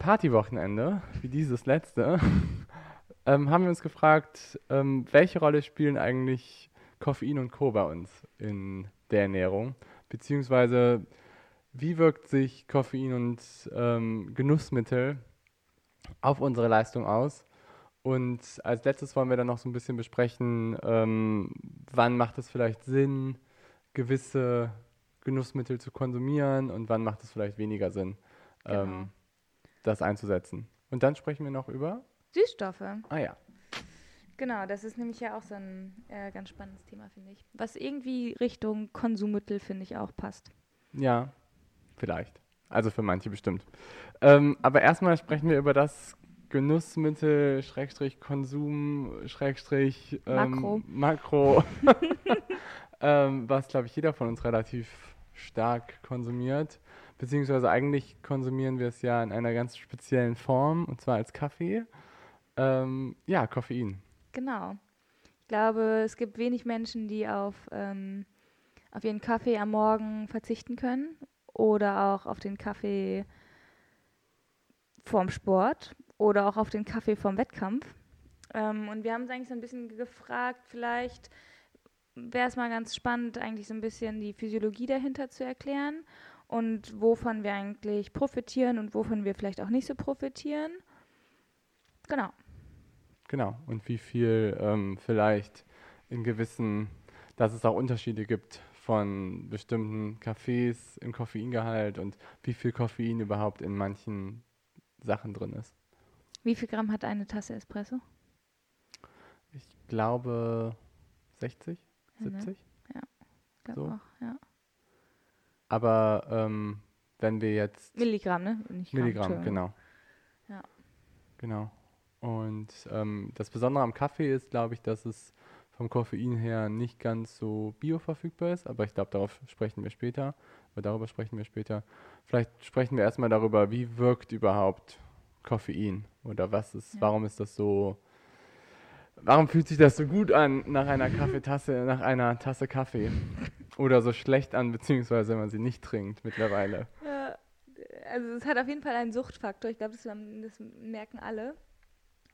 Partywochenende wie dieses letzte ähm, haben wir uns gefragt, ähm, welche Rolle spielen eigentlich Koffein und Co. bei uns in der Ernährung? Beziehungsweise wie wirkt sich Koffein und ähm, Genussmittel auf unsere Leistung aus? Und als letztes wollen wir dann noch so ein bisschen besprechen, ähm, wann macht es vielleicht Sinn, gewisse Genussmittel zu konsumieren und wann macht es vielleicht weniger Sinn, Genau. ähm, das einzusetzen. Und dann sprechen wir noch über. Süßstoffe. Ah ja. Genau, das ist nämlich ja auch so ein äh, ganz spannendes Thema, finde ich. Was irgendwie Richtung Konsummittel, finde ich, auch passt. Ja, vielleicht. Also für manche bestimmt. Ähm, aber erstmal sprechen wir über das Genussmittel, Schrägstrich Konsum, Schrägstrich ähm, Makro. Makro ähm, was, glaube ich, jeder von uns relativ stark konsumiert. Beziehungsweise eigentlich konsumieren wir es ja in einer ganz speziellen Form, und zwar als Kaffee. Ähm, ja, Koffein. Genau. Ich glaube, es gibt wenig Menschen, die auf, ähm, auf ihren Kaffee am Morgen verzichten können oder auch auf den Kaffee vorm Sport oder auch auf den Kaffee vorm Wettkampf. Ähm, und wir haben uns eigentlich so ein bisschen gefragt, vielleicht wäre es mal ganz spannend, eigentlich so ein bisschen die Physiologie dahinter zu erklären und wovon wir eigentlich profitieren und wovon wir vielleicht auch nicht so profitieren. Genau. Genau. Und wie viel ähm, vielleicht in gewissen, dass es auch Unterschiede gibt von bestimmten Kaffees im Koffeingehalt und wie viel Koffein überhaupt in manchen Sachen drin ist. Wie viel Gramm hat eine Tasse Espresso? Ich glaube 60, Ja, ne? 70. Ich glaube So. auch, ja. Aber ähm, wenn wir jetzt Milligramm, ne? Nicht Gramm, Milligramm, Entschuldigung. genau. Ja. Genau. Und ähm, das Besondere am Kaffee ist, glaube ich, dass es vom Koffein her nicht ganz so bioverfügbar ist, aber ich glaube, darauf sprechen wir später. Aber darüber sprechen wir später. Vielleicht sprechen wir erstmal darüber, wie wirkt überhaupt Koffein oder was ist, Ja. warum ist das so, warum fühlt sich das so gut an nach einer Kaffeetasse, nach einer Tasse Kaffee oder so schlecht an, beziehungsweise wenn man sie nicht trinkt mittlerweile. Ja, also es hat auf jeden Fall einen Suchtfaktor. Ich glaube, das, das merken alle.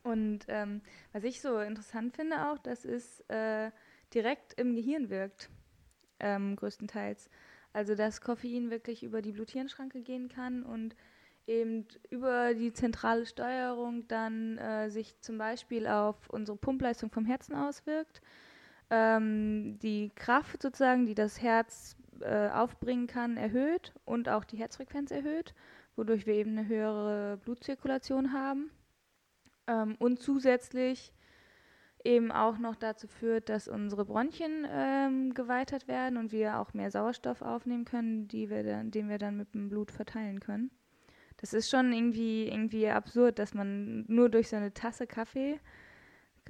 Und ähm, was ich so interessant finde auch, dass es äh, direkt im Gehirn wirkt, ähm, größtenteils. Also dass Koffein wirklich über die Blut-Hirn-Schranke gehen kann und eben über die zentrale Steuerung dann äh, sich zum Beispiel auf unsere Pumpleistung vom Herzen auswirkt. Ähm, die Kraft sozusagen, die das Herz äh, aufbringen kann, erhöht und auch die Herzfrequenz erhöht, wodurch wir eben eine höhere Blutzirkulation haben. Ähm, und zusätzlich eben auch noch dazu führt, dass unsere Bronchien ähm, geweitert werden und wir auch mehr Sauerstoff aufnehmen können, die wir dann, den wir dann mit dem Blut verteilen können. Das ist schon irgendwie, irgendwie absurd, dass man nur durch so eine Tasse Kaffee,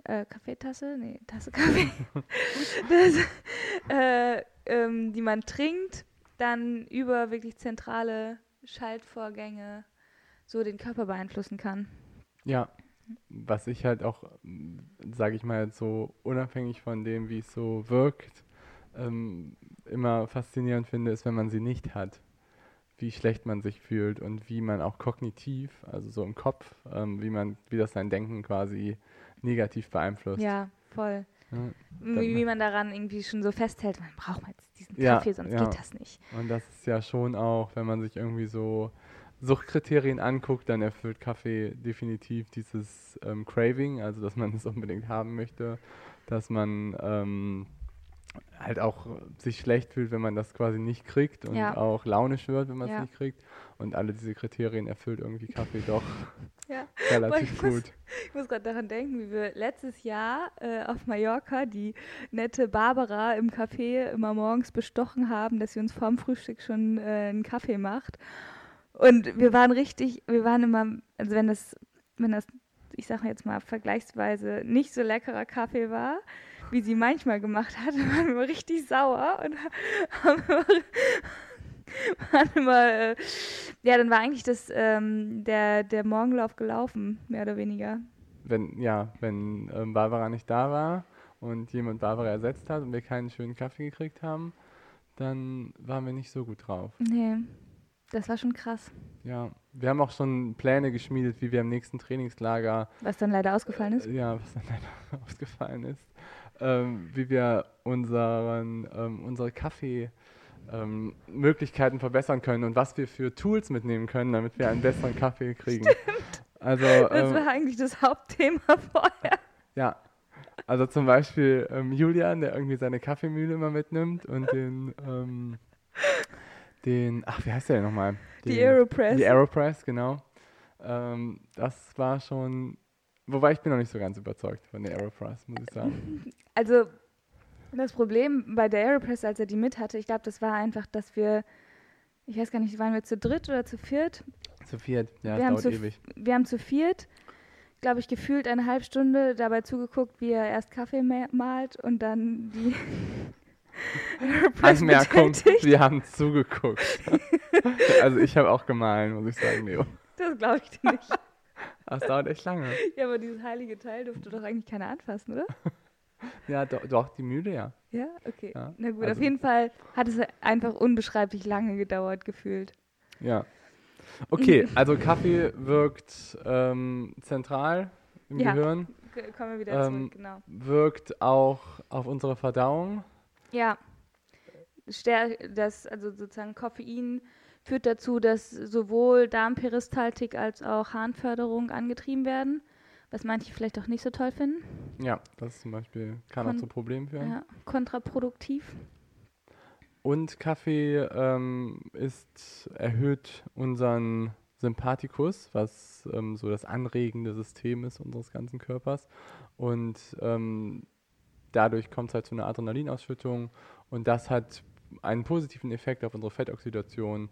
äh, Kaffeetasse, nee, Tasse Kaffee, das, äh, ähm, die man trinkt, dann über wirklich zentrale Schaltvorgänge so den Körper beeinflussen kann. Ja, was ich halt auch, sage ich mal so, unabhängig von dem, wie es so wirkt, ähm, immer faszinierend finde, ist, wenn man sie nicht hat. Wie schlecht man sich fühlt und wie man auch kognitiv, also so im Kopf, ähm, wie man, wie das sein Denken quasi negativ beeinflusst. Ja, voll. Ja, Wie, wie man daran irgendwie schon so festhält, man braucht jetzt diesen Ja, Kaffee, sonst ja. geht das nicht. Und das ist ja schon auch, wenn man sich irgendwie so Suchtkriterien anguckt, dann erfüllt Kaffee definitiv dieses ähm, Craving, also dass man es unbedingt haben möchte, dass man ähm, halt auch sich schlecht fühlt, wenn man das quasi nicht kriegt und Ja. auch launisch wird, wenn man es Ja. nicht kriegt. Und alle diese Kriterien erfüllt irgendwie Kaffee doch Ja. relativ ich muss- gut. Ich muss gerade daran denken, wie wir letztes Jahr äh, auf Mallorca die nette Barbara im Café immer morgens bestochen haben, dass sie uns vorm Frühstück schon äh, einen Kaffee macht. Und wir waren richtig, wir waren immer, also wenn das, wenn das ich sage jetzt mal, vergleichsweise nicht so leckerer Kaffee war, wie sie manchmal gemacht hat, waren wir richtig sauer und haben immer, waren immer äh, ja, dann war eigentlich das, ähm, der, der Morgenlauf gelaufen, mehr oder weniger. Wenn, ja, wenn ähm, Barbara nicht da war und jemand Barbara ersetzt hat und wir keinen schönen Kaffee gekriegt haben, dann waren wir nicht so gut drauf. Nee, das war schon krass. Ja, wir haben auch schon Pläne geschmiedet, wie wir im nächsten Trainingslager. Was dann leider ausgefallen ist? Äh, ja, was dann leider ausgefallen ist. Ähm, wie wir unseren, ähm, unsere Kaffee-Möglichkeiten ähm, verbessern können und was wir für Tools mitnehmen können, damit wir einen besseren Kaffee kriegen. Stimmt. Also, das ähm, war eigentlich das Hauptthema vorher. Ja, also zum Beispiel ähm, Julian, der irgendwie seine Kaffeemühle immer mitnimmt und den, ähm, den, ach, wie heißt der denn nochmal? Die Aeropress. Die Aeropress, genau. Ähm, das war schon, wobei ich bin noch nicht so ganz überzeugt von der Aeropress, muss ich sagen. Also das Problem bei der Aeropress, als er die mit hatte, ich glaube, das war einfach, dass wir, ich weiß gar nicht, waren wir zu dritt oder zu viert? Zu viert, ja, wir das dauert ewig. Wir haben zu viert, glaube ich, gefühlt eine halbe Stunde dabei zugeguckt, wie er erst Kaffee malt und dann die Anmerkung, wir haben zugeguckt. also ich habe auch gemahlen, muss ich sagen, Leo. Das glaube ich dir nicht. Das dauert echt lange. Ja, aber dieses heilige Teil durfte doch eigentlich keiner anfassen, oder? Ja, do, doch, die Mühle, ja. Ja, okay. Ja. Na gut, also, auf jeden Fall hat es einfach unbeschreiblich lange gedauert, gefühlt. Ja. Okay, also Kaffee wirkt ähm, zentral im ja, Gehirn. Kommen wir wieder ähm, zurück, genau. Wirkt auch auf unsere Verdauung. Ja. Das, also sozusagen Koffein führt dazu, dass sowohl Darmperistaltik als auch Harnförderung angetrieben werden, was manche vielleicht auch nicht so toll finden. Ja, das zum Beispiel kann Kon auch zu Problemen führen. Ja, kontraproduktiv. Und Kaffee ähm, ist, erhöht unseren Sympathikus, was ähm, so das anregende System ist unseres ganzen Körpers. Und ähm, dadurch kommt es halt zu einer Adrenalinausschüttung und das hat einen positiven Effekt auf unsere Fettoxidation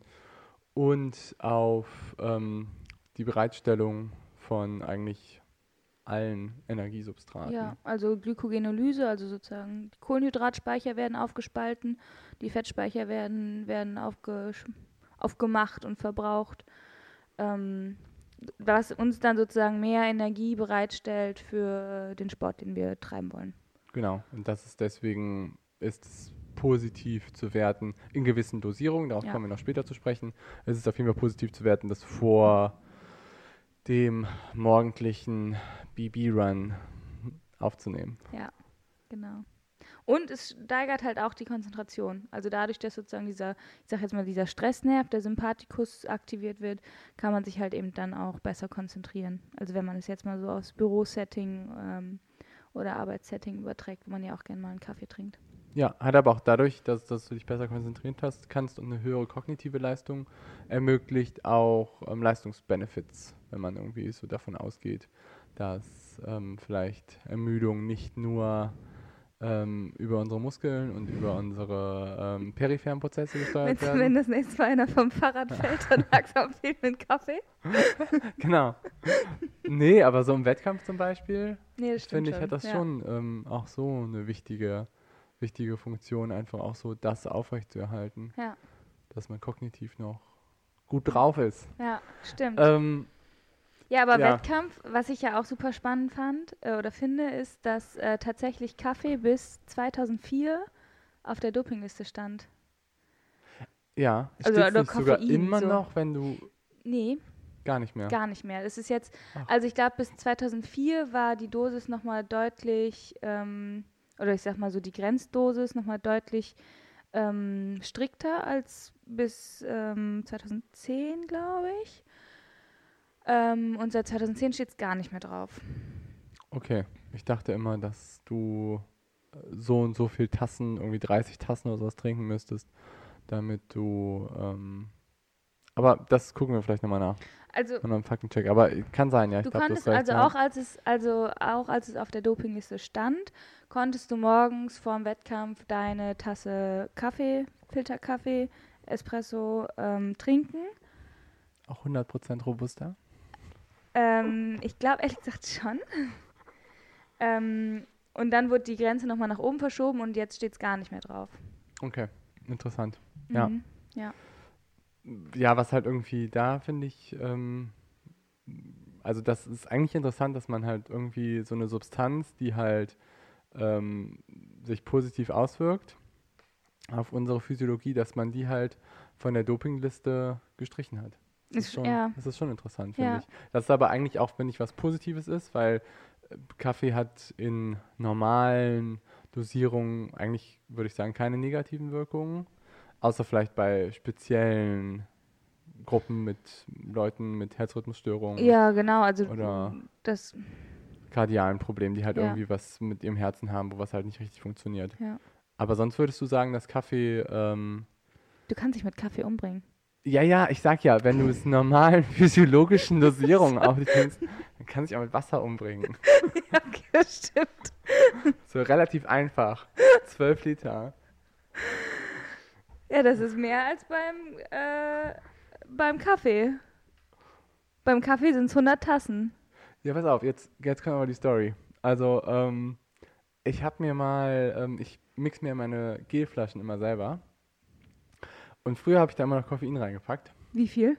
und auf ähm, die Bereitstellung von eigentlich allen Energiesubstraten. Ja, also Glykogenolyse, also sozusagen die Kohlenhydratspeicher werden aufgespalten, die Fettspeicher werden, werden aufgemacht und verbraucht, ähm, was uns dann sozusagen mehr Energie bereitstellt für den Sport, den wir treiben wollen. Genau, und das ist deswegen ist es positiv zu werten in gewissen Dosierungen, darauf ja. kommen wir noch später zu sprechen. Es ist auf jeden Fall positiv zu werten, das vor dem morgendlichen BB-Run aufzunehmen. Ja, genau. Und es steigert halt auch die Konzentration. Also dadurch, dass sozusagen dieser, ich sag jetzt mal, dieser Stressnerv, der Sympathikus aktiviert wird, kann man sich halt eben dann auch besser konzentrieren. Also wenn man es jetzt mal so aufs Bürosetting ähm, oder Arbeitssetting überträgt, wo man ja auch gerne mal einen Kaffee trinkt. Ja, hat aber auch dadurch, dass, dass du dich besser konzentriert hast, kannst und eine höhere kognitive Leistung ermöglicht auch ähm, Leistungsbenefits, wenn man irgendwie so davon ausgeht, dass ähm, vielleicht Ermüdung nicht nur ähm, über unsere Muskeln und über unsere ähm, peripheren Prozesse gesteuert Wenn's, werden. Wenn das nächste Mal einer vom Fahrrad fällt, dann langsam fehlt einen Kaffee. genau. Nee, aber so im Wettkampf zum Beispiel, nee, finde ich, hat das ja. schon ähm, auch so eine wichtige, wichtige Funktion, einfach auch so das aufrechtzuerhalten. Ja. Dass man kognitiv noch gut drauf ist. Ja, stimmt. Ähm, ja, aber ja. Wettkampf, was ich ja auch super spannend fand äh, oder finde, ist, dass äh, tatsächlich Kaffee bis 2004 auf der Dopingliste stand. Ja, also oder nicht sogar immer so. noch, wenn du. Nee. Gar nicht mehr. Gar nicht mehr. Das ist jetzt, Ach. also ich glaube, bis 2004 war die Dosis nochmal deutlich, ähm, oder ich sag mal so, die Grenzdosis nochmal deutlich ähm, strikter als bis ähm, 2010, glaube ich. Ähm, und seit 2010 steht es gar nicht mehr drauf. Okay, ich dachte immer, dass du äh, so und so viel Tassen, irgendwie 30 Tassen oder sowas trinken müsstest, damit du. Ähm, aber das gucken wir vielleicht nochmal nach. Also. Und einem Faktencheck. Aber kann sein, ja. Du glaub, konntest also ja. auch als es also auch als es auf der Dopingliste stand, konntest du morgens vorm Wettkampf deine Tasse Kaffee, Filterkaffee, Espresso ähm, trinken. Auch 100% robuster? Ähm, ich glaube ehrlich gesagt schon. ähm, und dann wurde die Grenze nochmal nach oben verschoben und jetzt steht es gar nicht mehr drauf. Okay, interessant. Mhm. Ja. Ja, was halt irgendwie da finde ich, ähm, also das ist eigentlich interessant, dass man halt irgendwie so eine Substanz, die halt ähm, sich positiv auswirkt auf unsere Physiologie, dass man die halt von der Dopingliste gestrichen hat. Das ist, schon, ja. das ist schon interessant, finde Ja. ich. Das ist aber eigentlich auch, finde ich, was Positives ist, weil äh, Kaffee hat in normalen Dosierungen eigentlich, würde ich sagen, keine negativen Wirkungen, außer vielleicht bei speziellen Gruppen mit Leuten mit Herzrhythmusstörungen, Ja, genau. Also Oder- das, kardialen Problemen, die halt Ja. irgendwie was mit ihrem Herzen haben, wo was halt nicht richtig funktioniert. ja. Aber sonst würdest du sagen, dass Kaffee ähm, Du kannst dich mit Kaffee umbringen. Ja, ja, ich sag ja, wenn du es normalen physiologischen Dosierungen aufnimmst, dann kannst du dich auch mit Wasser umbringen. okay, das stimmt. So relativ einfach. 12 Liter. Ja, das ist mehr als beim, äh, beim Kaffee. Beim Kaffee sind es 100 Tassen. Ja, pass auf, jetzt, jetzt kommt aber die Story. Also, ähm, ich hab mir mal, ähm, ich mix mir meine Gelflaschen immer selber. Und früher habe ich da immer noch Koffein reingepackt. Wie viel?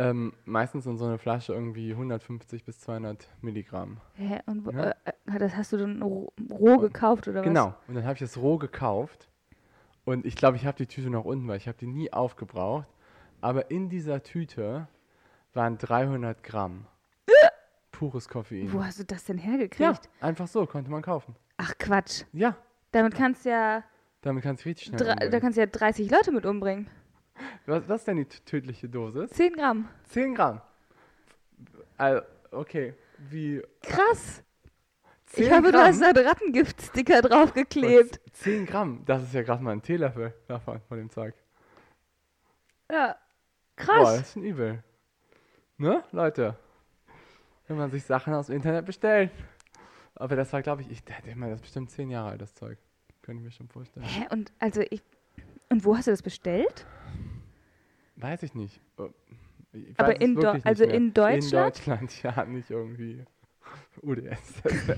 Ähm, meistens in so eine Flasche irgendwie 150 bis 200 Milligramm. Hä? Und Ja. äh, äh, das hast du dann roh, roh gekauft oder was? Genau. Und dann habe ich das roh gekauft. Und ich glaube, ich habe die Tüte noch unten, weil ich habe die nie aufgebraucht. Aber in dieser Tüte waren 300 Gramm pures Koffein. Wo hast du das denn Ja, hergekriegt? einfach so, konnte man kaufen. Ach Quatsch. Ja, Damit kannst du ja, damit kannst du richtig schnell drei, da umbringen. kannst du ja 30 Leute mit umbringen. was, was ist denn die t- tödliche Dosis? 10 Gramm. 10 Gramm. Also, okay, wie... Krass. 10 ich du Gramm? hast da einen Rattengiftsticker draufgeklebt. Was? 10 Gramm, das ist ja gerade mal ein Teelöffel davon, von dem Zeug. Ja. Boah, Krass. das ist schon übel. Ne, Leute? Wenn man sich Sachen aus dem Internet bestellt. Aber das war, glaube ich, ich denke mal, das ist bestimmt zehn Jahre alt, das Zeug. Könnte ich mir schon vorstellen. Hä? Und also ich. Und wo hast du das bestellt? Weiß ich nicht. Äh, Ich Aber weiß es in nicht also in Deutschland? In Deutschland, ja, nicht irgendwie UDS.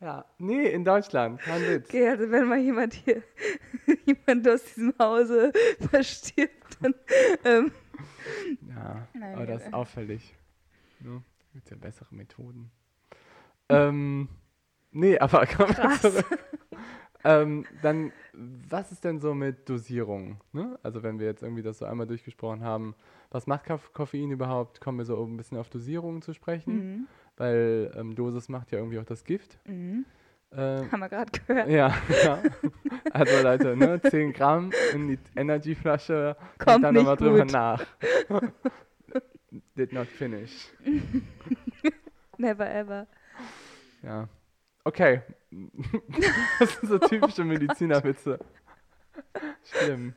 ja, nee, in Deutschland, kein Witz. Okay, also wenn mal jemand hier, jemand aus diesem Hause verstirbt, dann. Ähm, Ja, Nein, aber das ist auffällig. Ne? Da gibt ja bessere Methoden. Ähm, nee, aber wir Krass. zurück. Ähm, dann, was ist denn so mit Dosierung? Ne? Also wenn wir jetzt irgendwie das so einmal durchgesprochen haben, was macht Koff Koffein überhaupt? Kommen wir so ein bisschen auf Dosierung zu sprechen, mhm. weil ähm, Dosis macht ja irgendwie auch das Gift. Mhm. Ähm, Haben wir gerade gehört. ja, ja. Also Leute, ne, 10 Gramm in die Energyflasche. Kommt Denkt da nicht nochmal drüber nach. Did not finish. Never ever. Ja. Okay. Das sind so typische Medizinerwitze. Schlimm.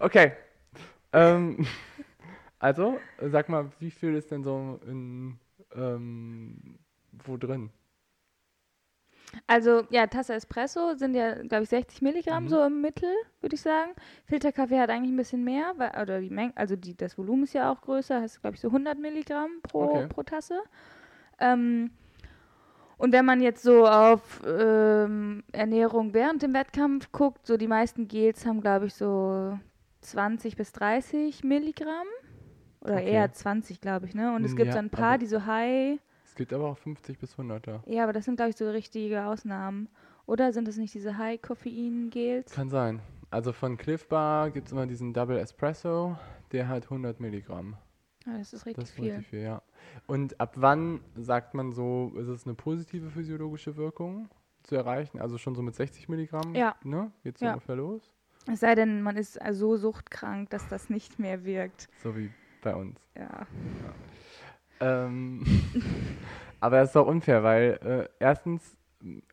Okay. Ähm, also, sag mal, wie viel ist denn so in ähm, wo drin? Also, ja, Tasse Espresso sind ja, glaube ich, 60 Milligramm Mhm. so im Mittel, würde ich sagen. Filterkaffee hat eigentlich ein bisschen mehr, weil, oder die Menge, also die, das Volumen ist ja auch größer, hast glaube ich so 100 Milligramm pro, Okay. pro Tasse. Ähm, und wenn man jetzt so auf ähm, Ernährung während dem Wettkampf guckt, so die meisten Gels haben, glaube ich, so 20 bis 30 Milligramm. Oder Okay. eher 20, glaube ich, ne? Und es gibt Ja, so ein paar, aber- die so high Es gibt aber auch 50 bis 100er. ja, aber das sind, glaube ich, so richtige Ausnahmen. Oder sind das nicht diese High-Koffein-Gels? Kann sein. Also von Cliff Bar gibt es immer diesen Double Espresso, der hat 100 Milligramm. Ah, das ist richtig Das ist viel. richtig viel, ja. Und ab wann sagt man so, ist es eine positive physiologische Wirkung zu erreichen? Also schon so mit 60 Milligramm? Ja. Ne? Geht's Ja. ungefähr los? Es sei denn, man ist so suchtkrank, dass das nicht mehr wirkt. So wie bei uns. Ja. Ähm, aber das ist doch unfair, weil äh, erstens,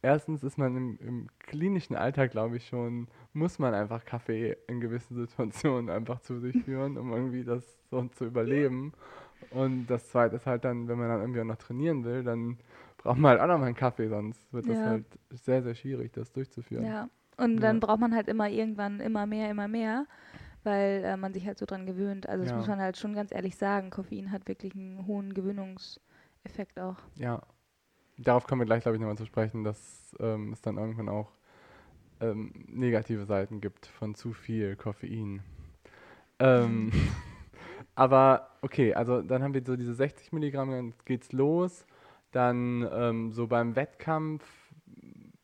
erstens ist man im, im klinischen Alltag, glaube ich, schon, muss man einfach Kaffee in gewissen Situationen einfach zu sich führen, um irgendwie das so zu überleben. Und das zweite ist halt dann, wenn man dann irgendwie auch noch trainieren will, dann braucht man halt auch noch mal einen Kaffee, sonst wird das Ja. halt sehr, sehr schwierig, das durchzuführen. ja. Und Ja. dann braucht man halt immer irgendwann immer mehr, immer mehr. weil äh, man sich halt so dran gewöhnt. Also das Ja. muss man halt schon ganz ehrlich sagen. Koffein hat wirklich einen hohen Gewöhnungseffekt auch. Ja. Darauf kommen wir gleich, glaube ich, nochmal zu sprechen, dass ähm, es dann irgendwann auch ähm, negative Seiten gibt von zu viel Koffein. Ähm, aber okay, also dann haben wir so diese 60 Milligramm, dann geht's los. Dann ähm, so beim Wettkampf,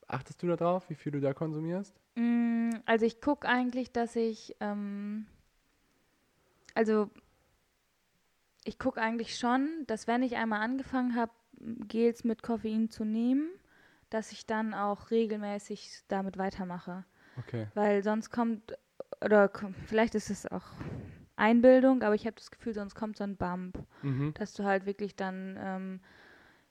achtest du da drauf, wie viel du da konsumierst? Mm, Also ich gucke eigentlich, dass ich, ähm, also ich gucke eigentlich schon, dass wenn ich einmal angefangen habe, Gels mit Koffein zu nehmen, dass ich dann auch regelmäßig damit weitermache. Okay. Weil sonst kommt, oder vielleicht ist es auch Einbildung, aber ich habe das Gefühl, sonst kommt so ein Bump, Mhm. dass du halt wirklich dann ähm,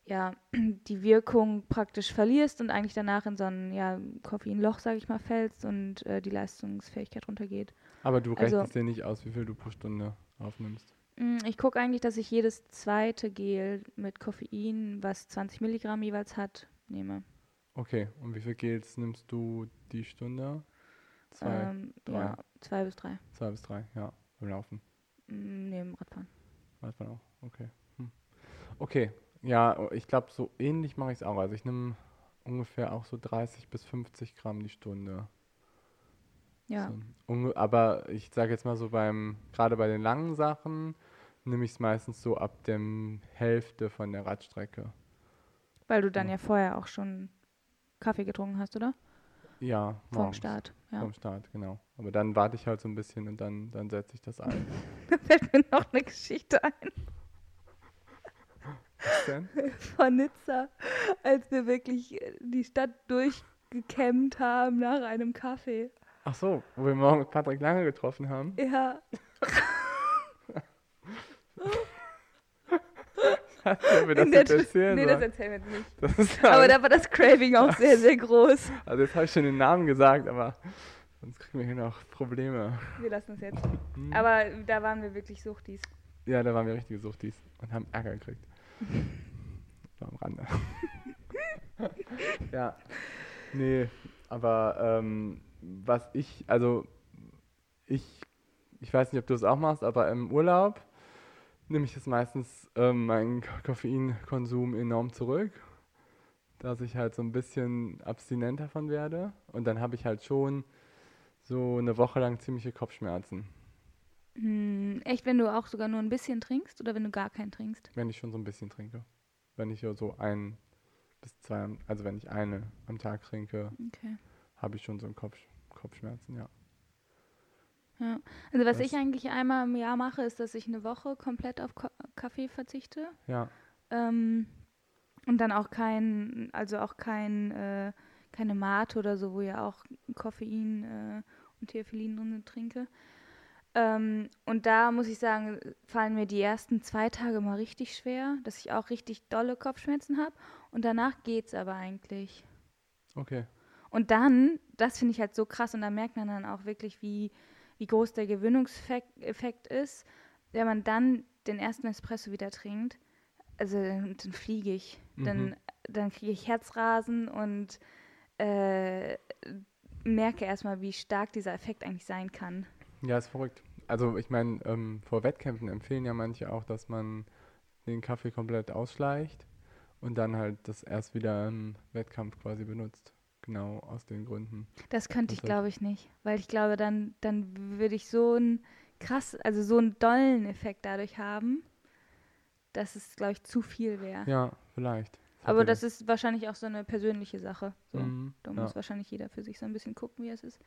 ja die Wirkung praktisch verlierst und eigentlich danach in so ein ja, Koffeinloch, sage ich mal, fällst und äh, die Leistungsfähigkeit runtergeht. Aber du Also- rechnest dir nicht aus, wie viel du pro Stunde aufnimmst. Mm, Ich gucke eigentlich, dass ich jedes zweite Gel mit Koffein, was 20 Milligramm jeweils hat, nehme. Okay, und wie viel Gels nimmst du die Stunde? Zwei, ähm, drei. Ja, zwei bis drei. zwei bis drei, ja, beim Laufen. Mm, Neben Radfahren. Man auch. Okay. Hm. Okay. Ja, ich glaube, so ähnlich mache ich es auch. Also ich nehme ungefähr auch so 30 bis 50 Gramm die Stunde. Ja. So, aber ich sage jetzt mal so beim, gerade bei den langen Sachen, nehme ich es meistens so ab dem Hälfte von der Radstrecke. Weil du dann Ja. ja vorher auch schon Kaffee getrunken hast, oder? Ja, morgens. Start. Ja. Vom Start, genau. Aber dann warte ich halt so ein bisschen und dann, dann setze ich das ein. Da fällt mir noch eine Geschichte ein Was denn? von Nizza, als wir wirklich äh, die Stadt durchgekämmt haben nach einem Kaffee. Ach so, wo wir morgen mit Patrick Lange getroffen haben. Ja, Sollen wir das jetzt erzählen? Nee, das erzählen wir nicht. Das Aber da war das Craving auch sehr, sehr groß. also jetzt habe ich schon den Namen gesagt, aber sonst kriegen wir hier noch Probleme. Wir lassen es jetzt. Hm. Aber da waren wir wirklich Suchtis. Ja, da waren wir richtige Suchtis und haben Ärger gekriegt. So am Rande. ja. Nee, aber ähm, was ich, also ich, ich weiß nicht, ob du es auch machst, aber im Urlaub nehme ich jetzt meistens ähm, meinen Ko- Koffeinkonsum enorm zurück, dass ich halt so ein bisschen abstinent davon werde und dann habe ich halt schon so eine Woche lang ziemliche Kopfschmerzen, Hm, echt, wenn du auch sogar nur ein bisschen trinkst oder wenn du gar keinen trinkst? wenn ich schon so ein bisschen trinke. Wenn ich so ein bis zwei, also wenn ich eine am Tag trinke, Okay. habe ich schon so einen Kopf, Kopfschmerzen, ja. Ja. Also was Das- ich eigentlich einmal im Jahr mache, ist, dass ich eine Woche komplett auf Ko Kaffee verzichte. Ja, Ähm, und dann auch kein, also auch kein, äh, keine Mate oder so, wo ja auch Koffein äh, und Theophyllin drin sind, trinke. Ähm, und da muss ich sagen, fallen mir die ersten zwei Tage mal richtig schwer, dass ich auch richtig dolle Kopfschmerzen habe. Und danach geht's aber eigentlich. okay. Und dann, das finde ich halt so krass und da merkt man dann auch wirklich, wie, wie groß der Gewöhnungseffekt Effekt ist, wenn man dann den ersten Espresso wieder trinkt. Also dann, dann fliege ich. Dann, Mhm. dann kriege ich Herzrasen und äh, merke erstmal, wie stark dieser Effekt eigentlich sein kann. Ja, ist verrückt. Also ich meine, ähm, vor Wettkämpfen empfehlen ja manche auch, dass man den Kaffee komplett ausschleicht und dann halt das erst wieder im Wettkampf quasi benutzt. Genau aus den Gründen. Das könnte ich, heißt- glaube ich, nicht. Weil ich glaube, dann, dann würde ich so einen krass, also so einen dollen Effekt dadurch haben, dass es, glaube ich, zu viel wäre. Ja, vielleicht. Aber das ist wahrscheinlich auch so eine persönliche Sache. So. Mhm, Da ja. muss wahrscheinlich jeder für sich so ein bisschen gucken, wie es ist.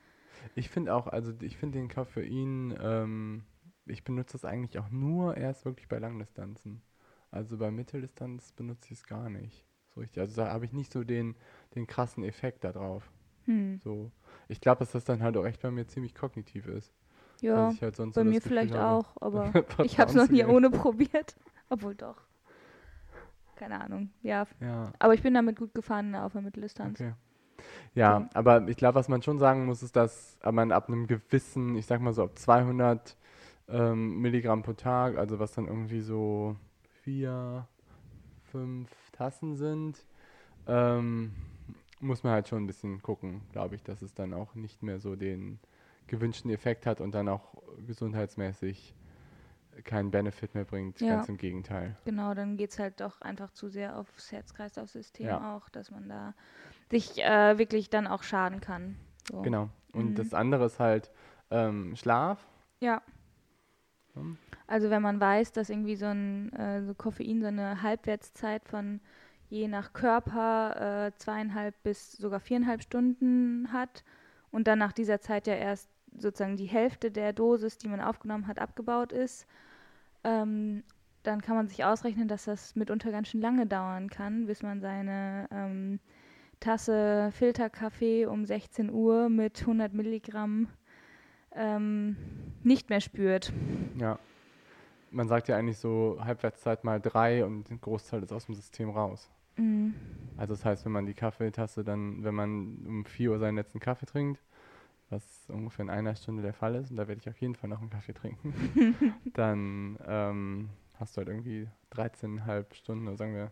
Ich finde auch, also ich finde den Koffein, ähm, ich benutze das eigentlich auch nur erst wirklich bei Langdistanzen. Also bei Mitteldistanz benutze ich es gar nicht. So richtig. Also da habe ich nicht so den, den krassen Effekt darauf. Hm. So. Ich glaube, dass das dann halt auch echt bei mir ziemlich kognitiv ist. Ja, halt bei so mir vielleicht habe, auch, aber ich habe es noch nie ohne probiert. Obwohl doch. Keine Ahnung. Ja. ja. Aber ich bin damit gut gefahren auf der Mitteldistanz. Okay. Ja, okay. aber ich glaube, was man schon sagen muss, ist, dass äh, man ab einem gewissen, ich sag mal so ab 200 ähm, Milligramm pro Tag, also was dann irgendwie so 4, 5, Klassen sind, ähm, muss man halt schon ein bisschen gucken, glaube ich, dass es dann auch nicht mehr so den gewünschten Effekt hat und dann auch gesundheitsmäßig keinen Benefit mehr bringt. Ja. Ganz im Gegenteil. Genau, dann geht es halt doch einfach zu sehr aufs Herz-Kreislauf-System ja. auch, dass man da sich äh, wirklich dann auch schaden kann. So. Genau. Und mhm. das andere ist halt ähm, Schlaf. Ja. Hm? Also wenn man weiß, dass irgendwie so ein äh, so Koffein so eine Halbwertszeit von je nach Körper äh, zweieinhalb bis sogar viereinhalb Stunden hat und dann nach dieser Zeit ja erst sozusagen die Hälfte der Dosis, die man aufgenommen hat, abgebaut ist, ähm, dann kann man sich ausrechnen, dass das mitunter ganz schön lange dauern kann, bis man seine ähm, Tasse Filterkaffee um 16 Uhr mit 100 Milligramm ähm, nicht mehr spürt. Ja. Man sagt ja eigentlich so Halbwertszeit mal drei und ein Großteil ist aus dem System raus. Mhm. Also das heißt, wenn man die Kaffeetasse dann, wenn man um 4 Uhr seinen letzten Kaffee trinkt, was ungefähr in einer Stunde der Fall ist, und da werde ich auf jeden Fall noch einen Kaffee trinken, dann ähm, hast du halt irgendwie 13,5 Stunden, oder sagen wir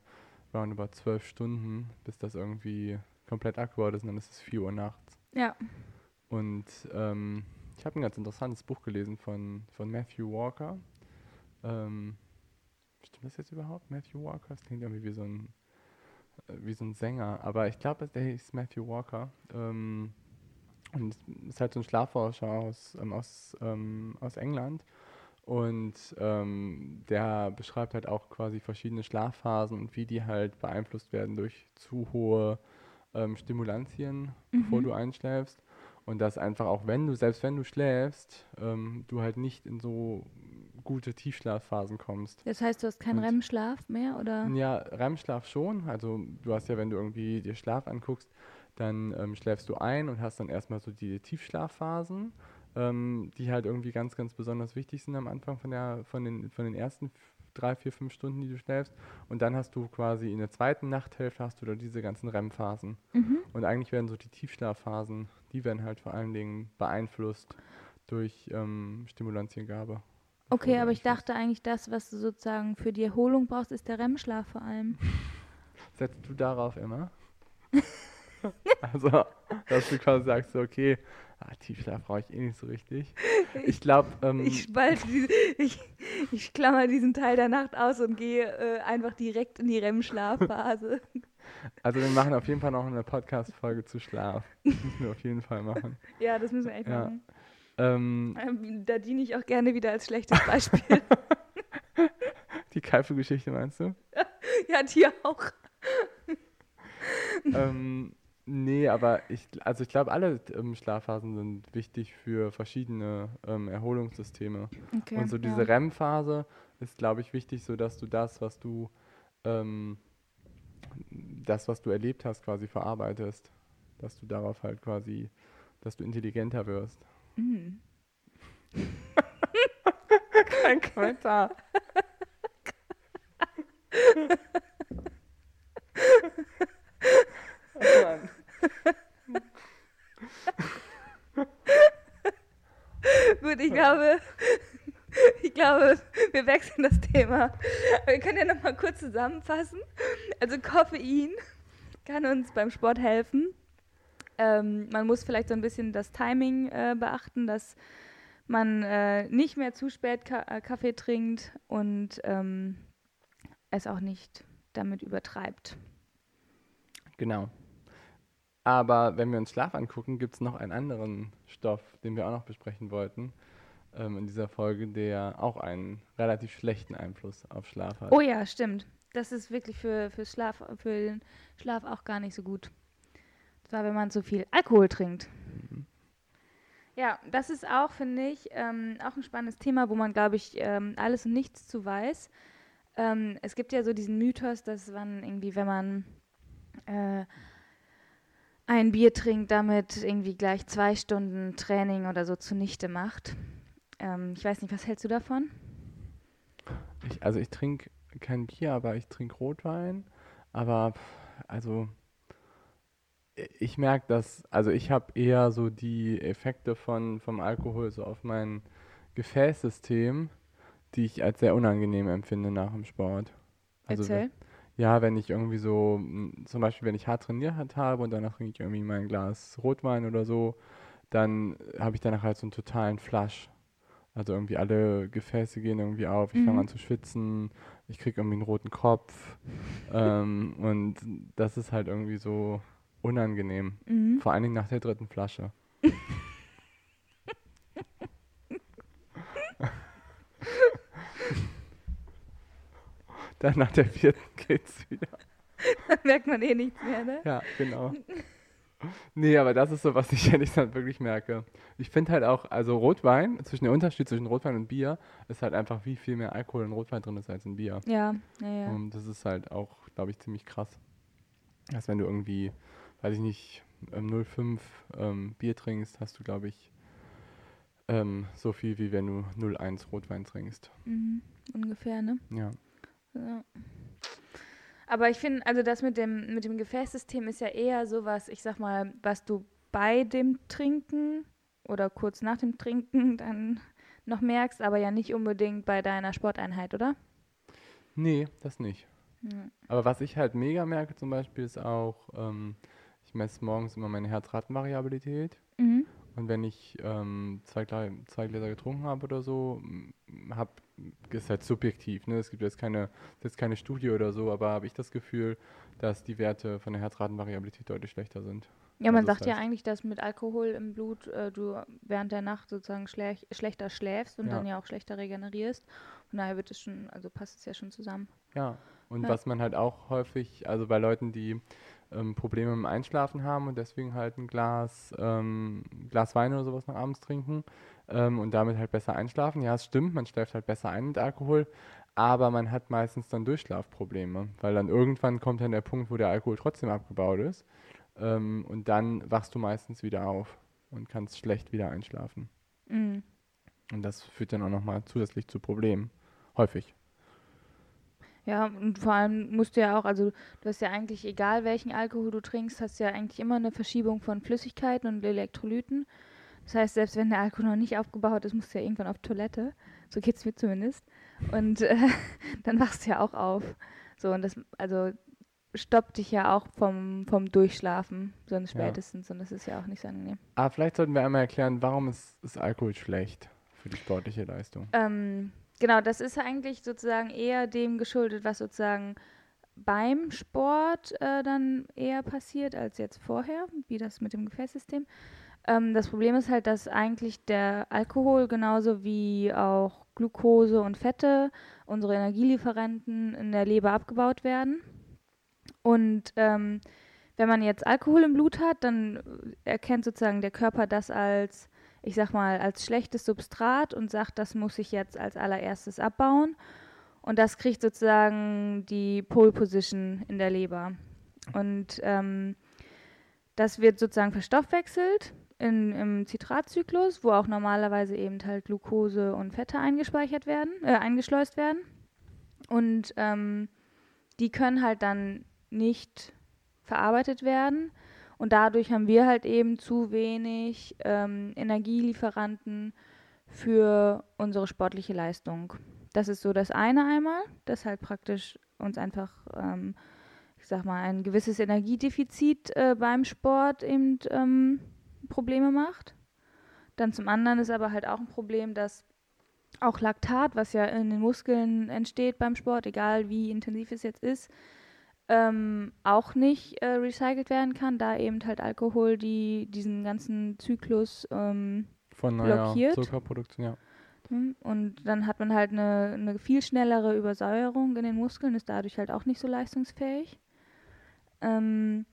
roundabout 12 Stunden, bis das irgendwie komplett akkurat ist und dann ist es 4 Uhr nachts. Ja. Und ähm, ich habe ein ganz interessantes Buch gelesen von, von Matthew Walker. Ähm, stimmt das jetzt überhaupt? Matthew Walker? Das klingt irgendwie wie so ein, äh, wie so ein Sänger. Aber ich glaube, der hieß Matthew Walker. Ähm, und es ist halt so ein Schlafforscher aus, ähm, aus, ähm, aus England. Und ähm, der beschreibt halt auch quasi verschiedene Schlafphasen und wie die halt beeinflusst werden durch zu hohe ähm, Stimulantien, bevor Mhm. du einschläfst. Und dass einfach auch wenn du, selbst wenn du schläfst, ähm, du halt nicht in so gute Tiefschlafphasen kommst. Das heißt, du hast keinen Und- REM-Schlaf mehr, oder? Ja, REM-Schlaf schon. Also du hast ja, wenn du irgendwie dir Schlaf anguckst, dann ähm, schläfst du ein und hast dann erstmal so die Tiefschlafphasen, ähm, die halt irgendwie ganz, ganz besonders wichtig sind am Anfang von, der, von, den, von den ersten drei, vier, fünf Stunden, die du schläfst. Und dann hast du quasi in der zweiten Nachthälfte hast du da diese ganzen REM-Phasen. Mhm. Und eigentlich werden so die Tiefschlafphasen, die werden halt vor allen Dingen beeinflusst durch ähm, Stimulantiengabe. Okay, aber ich beeinflusst. dachte eigentlich, das, was du sozusagen für die Erholung brauchst, ist der REM-Schlaf vor allem. Setzt du darauf immer? also, dass du quasi sagst, okay, ah, Tiefschlaf brauche ich eh nicht so richtig. Ich glaube, ähm, Ich spalte, ich, ich klammer diesen Teil der Nacht aus und gehe äh, einfach direkt in die REM-Schlafphase. also wir machen auf jeden Fall noch eine Podcast-Folge zu Schlaf. Das müssen wir auf jeden Fall machen. ja, das müssen wir echt Ja. machen. Ähm, Ähm, da diene ich auch gerne wieder als schlechtes Beispiel. die Kaifu-Geschichte meinst du? ja, dir auch. ähm, nee, aber ich, also ich glaube, alle ähm, Schlafphasen sind wichtig für verschiedene ähm, Erholungssysteme. Okay, Und so diese REM-Phase ist, glaube ich, wichtig, so dass du das, was du, ähm, das, was du erlebt hast, quasi verarbeitest. Dass du darauf halt quasi, dass du intelligenter wirst. Mhm. Kein Kommentar. oh Mann. Gut, ich glaube, ich glaube, wir wechseln das Thema. Wir können ja noch mal kurz zusammenfassen. Also Koffein kann uns beim Sport helfen. Ähm, man muss vielleicht so ein bisschen das Timing äh, beachten, dass man äh, nicht mehr zu spät Ka äh, Kaffee trinkt und ähm, es auch nicht damit übertreibt. Genau. Aber wenn wir uns Schlaf angucken, gibt es noch einen anderen Stoff, den wir auch noch besprechen wollten ähm, in dieser Folge, der auch einen relativ schlechten Einfluss auf Schlaf hat. Oh ja, stimmt. Das ist wirklich für, für, Schlaf, für den Schlaf auch gar nicht so gut. Zwar, wenn man zu viel Alkohol trinkt. Ja, das ist auch, finde ich, ähm, auch ein spannendes Thema, wo man, glaube ich, ähm, alles und nichts zu weiß. Ähm, es gibt ja so diesen Mythos, dass man irgendwie, wenn man äh, ein Bier trinkt, damit irgendwie gleich zwei Stunden Training oder so zunichte macht. Ähm, ich weiß nicht, was hältst du davon? Ich, also ich trinke kein Bier, aber ich trinke Rotwein. Aber also ich merke das, also ich habe eher so die Effekte von, vom Alkohol so auf mein Gefäßsystem, die ich als sehr unangenehm empfinde nach dem Sport. Also wenn- Erzähl. Ja, wenn ich irgendwie so, m, zum Beispiel wenn ich hart trainiert habe und danach trinke ich irgendwie mein Glas Rotwein oder so, dann habe ich danach halt so einen totalen Flush. Also irgendwie alle Gefäße gehen irgendwie auf, ich fange Mhm. an zu schwitzen, ich kriege irgendwie einen roten Kopf. ähm, und das ist halt irgendwie so unangenehm. Mhm. Vor allen Dingen nach der dritten Flasche. Dann nach der vierten geht's wieder. Da merkt man eh nichts mehr, ne? Ja, genau. Nee, aber das ist so, was ich ehrlich gesagt wirklich merke. Ich finde halt auch, also Rotwein, zwischen der Unterschied zwischen Rotwein und Bier, ist halt einfach, wie viel mehr Alkohol in Rotwein drin ist als in Bier. Ja, ja, ja. Und das ist halt auch, glaube ich, ziemlich krass. Dass wenn du irgendwie, weiß ich nicht, ähm, 0,5 ähm, Bier trinkst, hast du, glaube ich, ähm, so viel, wie wenn du 0,1 Rotwein trinkst. Mhm. Ungefähr, ne? Ja. Ja. Aber ich finde, also das mit dem, mit dem Gefäßsystem ist ja eher sowas, ich sag mal, was du bei dem Trinken oder kurz nach dem Trinken dann noch merkst, aber ja nicht unbedingt bei deiner Sporteinheit, oder? Nee, das nicht. Ja. Aber was ich halt mega merke zum Beispiel ist auch, ähm, ich messe morgens immer meine Herzratenvariabilität. Mhm. Und wenn ich ähm, zwei, zwei Gläser getrunken habe oder so, m, hab, ist halt subjektiv. Ne? Es gibt jetzt keine, jetzt keine Studie oder so, aber habe ich das Gefühl, dass die Werte von der Herzratenvariabilität deutlich schlechter sind. Ja, man Also sagt ja eigentlich, dass mit Alkohol im Blut äh, du während der Nacht sozusagen schlech schlechter schläfst und Ja. dann ja auch schlechter regenerierst. Von daher wird es schon, also passt es ja schon zusammen. Ja. Und Ja. was man halt auch häufig, also bei Leuten, die ähm, Probleme im Einschlafen haben und deswegen halt ein Glas, ähm, Glas Wein oder sowas nach abends trinken ähm, und damit halt besser einschlafen. Ja, es stimmt, man schläft halt besser ein mit Alkohol, aber man hat meistens dann Durchschlafprobleme, weil dann irgendwann kommt dann der Punkt, wo der Alkohol trotzdem abgebaut ist ähm, und dann wachst du meistens wieder auf und kannst schlecht wieder einschlafen. Mhm. Und das führt dann auch nochmal zusätzlich zu Problemen. Häufig. Ja, und vor allem musst du ja auch, also du hast ja eigentlich, egal welchen Alkohol du trinkst, hast du ja eigentlich immer eine Verschiebung von Flüssigkeiten und Elektrolyten. Das heißt, selbst wenn der Alkohol noch nicht aufgebaut ist, musst du ja irgendwann auf Toilette. So geht's mir zumindest. Und äh, dann wachst du ja auch auf. So, und das, also stoppt dich ja auch vom, vom Durchschlafen, sonst Ja. spätestens. Und das ist ja auch nicht so angenehm. Aber vielleicht sollten wir einmal erklären, warum ist, ist Alkohol schlecht für die sportliche Leistung. Ähm, genau, das ist eigentlich sozusagen eher dem geschuldet, was sozusagen beim Sport äh, dann eher passiert als jetzt vorher, wie das mit dem Gefäßsystem. Ähm, das Problem ist halt, dass eigentlich der Alkohol genauso wie auch Glucose und Fette, unsere Energielieferanten in der Leber abgebaut werden. Und ähm, wenn man jetzt Alkohol im Blut hat, dann erkennt sozusagen der Körper das als ich sag mal, als schlechtes Substrat und sagt, das muss ich jetzt als allererstes abbauen. Und das kriegt sozusagen die Pole Position in der Leber. Und ähm, das wird sozusagen verstoffwechselt in, im Zitratzyklus, wo auch normalerweise eben halt Glucose und Fette eingespeichert werden, äh, eingeschleust werden. Und ähm, die können halt dann nicht verarbeitet werden. Und dadurch haben wir halt eben zu wenig ähm, Energielieferanten für unsere sportliche Leistung. Das ist so das eine einmal, dass halt praktisch uns einfach, ähm, ich sag mal, ein gewisses Energiedefizit äh, beim Sport eben ähm, Probleme macht. Dann zum anderen ist aber halt auch ein Problem, dass auch Laktat, was ja in den Muskeln entsteht beim Sport, egal wie intensiv es jetzt ist, ähm, auch nicht äh, recycelt werden kann, da eben halt Alkohol die diesen ganzen Zyklus ähm, Von blockiert. Zuckerproduktion, ja. hm, und dann hat man halt eine, eine viel schnellere Übersäuerung in den Muskeln, ist dadurch halt auch nicht so leistungsfähig. Ähm,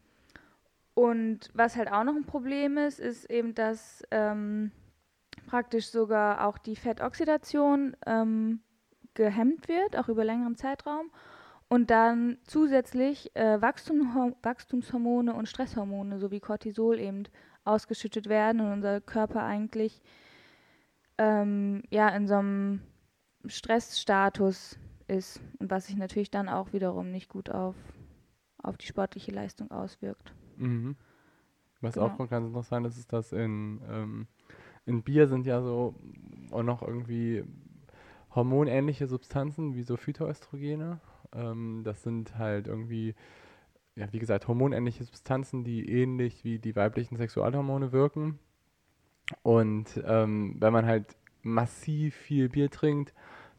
und was halt auch noch ein Problem ist, ist eben, dass ähm, praktisch sogar auch die Fettoxidation ähm, gehemmt wird, auch über längeren Zeitraum. Und dann zusätzlich äh, Wachstum, Wachstumshormone und Stresshormone sowie Cortisol eben ausgeschüttet werden und unser Körper eigentlich ähm, ja in so einem Stressstatus ist und was sich natürlich dann auch wiederum nicht gut auf, auf die sportliche Leistung auswirkt. Mhm. Was Genau. auch ganz interessant ist, ist, dass in, ähm, in Bier sind ja so auch noch irgendwie hormonähnliche Substanzen wie so Phytoöstrogene. Ähm, das sind halt irgendwie, ja, wie gesagt, hormonähnliche Substanzen, die ähnlich wie die weiblichen Sexualhormone wirken. Und ähm, wenn man halt massiv viel Bier trinkt,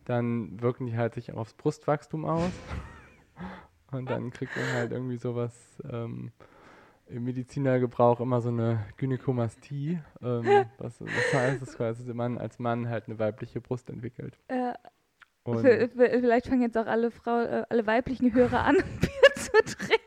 dann wirken die halt sich auch aufs Brustwachstum aus. Und dann kriegt man halt irgendwie sowas ähm, im Medizinergebrauch immer so eine Gynäkomastie. Ähm, was, was heißt das quasi, dass man als Mann halt eine weibliche Brust entwickelt. Äh, v- vielleicht fangen jetzt auch alle Frau, äh, alle weiblichen Hörer an, Bier zu trinken.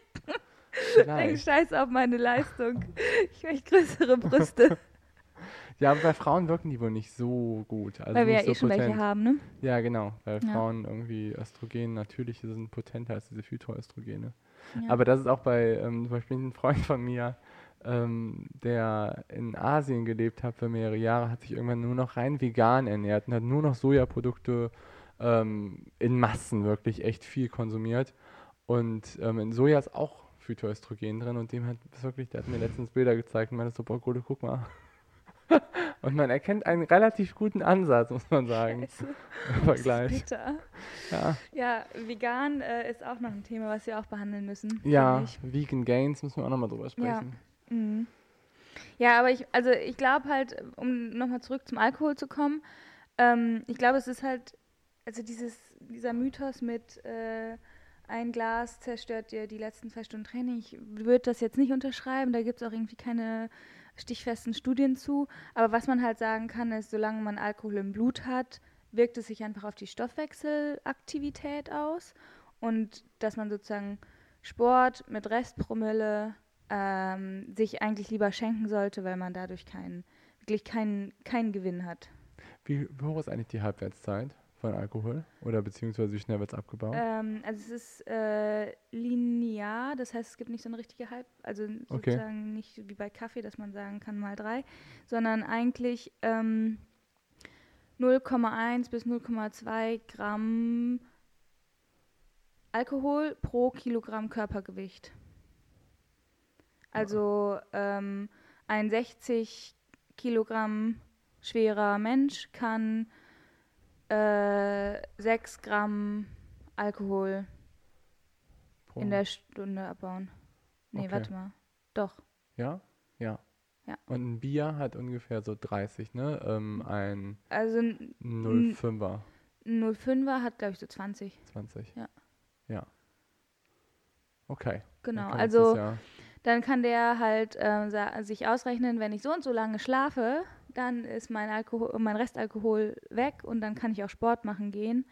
Denk vielleicht. scheiß auf meine Leistung. Ich möchte größere Brüste, Ja, aber bei Frauen wirken die wohl nicht so gut. Also weil wir ja eh so schon welche potent. haben, ne? Ja, genau, weil Ja. Frauen irgendwie Östrogen natürlich sind potenter als diese Phytoöstrogene. Ja. Aber das ist auch bei ähm, zum Beispiel ein Freund von mir, ähm, der in Asien gelebt hat für mehrere Jahre, hat sich irgendwann nur noch rein vegan ernährt und hat nur noch Sojaprodukte ähm, in Massen wirklich echt viel konsumiert. Und ähm, in Soja ist auch Phytoöstrogen drin und dem hat wirklich, der hat mir letztens Bilder gezeigt und meinte so, boah, Gute, guck mal. und man erkennt einen relativ guten Ansatz, muss man sagen, Scheiße, im Vergleich. Ja, Ja, vegan äh, ist auch noch ein Thema, was wir auch behandeln müssen. ja Vegan Gains müssen wir auch nochmal drüber Ja. sprechen. ich. Mhm. Ja, aber ich, also ich glaube halt, um nochmal zurück zum Alkohol zu kommen, ähm, ich glaube, es ist halt, also dieses, dieser Mythos mit äh, ein Glas zerstört dir die letzten zwei Stunden Training, ich würde das jetzt nicht unterschreiben, da gibt es auch irgendwie keine stichfesten Studien zu, aber was man halt sagen kann, ist, solange man Alkohol im Blut hat, wirkt es sich einfach auf die Stoffwechselaktivität aus. Und dass man sozusagen Sport mit Restpromille ähm, sich eigentlich lieber schenken sollte, weil man dadurch keinen, wirklich keinen, keinen Gewinn hat. Wie, hoch ist eigentlich die Halbwertszeit von Alkohol? Oder beziehungsweise wie schnell wird es abgebaut? Ähm, also es ist äh, linear, das heißt, es gibt nicht so eine richtige Halb, also Okay. sozusagen nicht wie bei Kaffee, dass man sagen kann mal drei, sondern eigentlich ähm, 0,1 bis 0,2 Gramm Alkohol pro Kilogramm Körpergewicht. Also ähm, ein 60 Kilogramm schwerer Mensch kann äh, 6 Gramm Alkohol Pro- in der Stunde abbauen. Nee, Okay. warte mal. Doch. ja? Ja. Ja. Und ein Bier hat ungefähr so 30, ne? Ähm, ein Also ein 0,5er, 05er hat, glaube ich, so 20. 20. Ja. Ja. Okay. Genau. Also ja- dann kann der halt sa- sich ausrechnen, wenn ich so und so lange schlafe, dann ist mein Alkohol, mein Restalkohol weg und dann kann ich auch Sport machen gehen.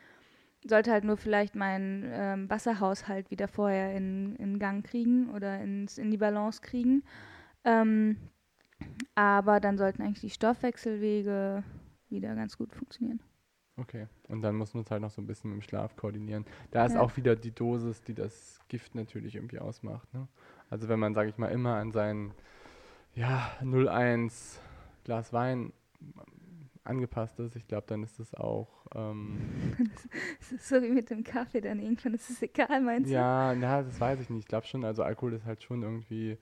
Sollte halt nur vielleicht meinen ähm, Wasserhaushalt wieder vorher in, in Gang kriegen oder ins, in die Balance kriegen. Ähm, aber dann sollten eigentlich die Stoffwechselwege wieder ganz gut funktionieren. Okay. Und dann muss man es halt noch so ein bisschen mit dem Schlaf koordinieren. Da ist Ja. auch wieder die Dosis, die das Gift natürlich irgendwie ausmacht. Ne? Also wenn man, sage ich mal, immer an sein ja, 0,1 Glas Wein angepasst ist, ich glaube, dann ist es auch ähm, so wie mit dem Kaffee dann irgendwann, ist es egal, meinst du? Ja, na, das weiß ich nicht. Ich glaube schon, also Alkohol ist halt schon irgendwie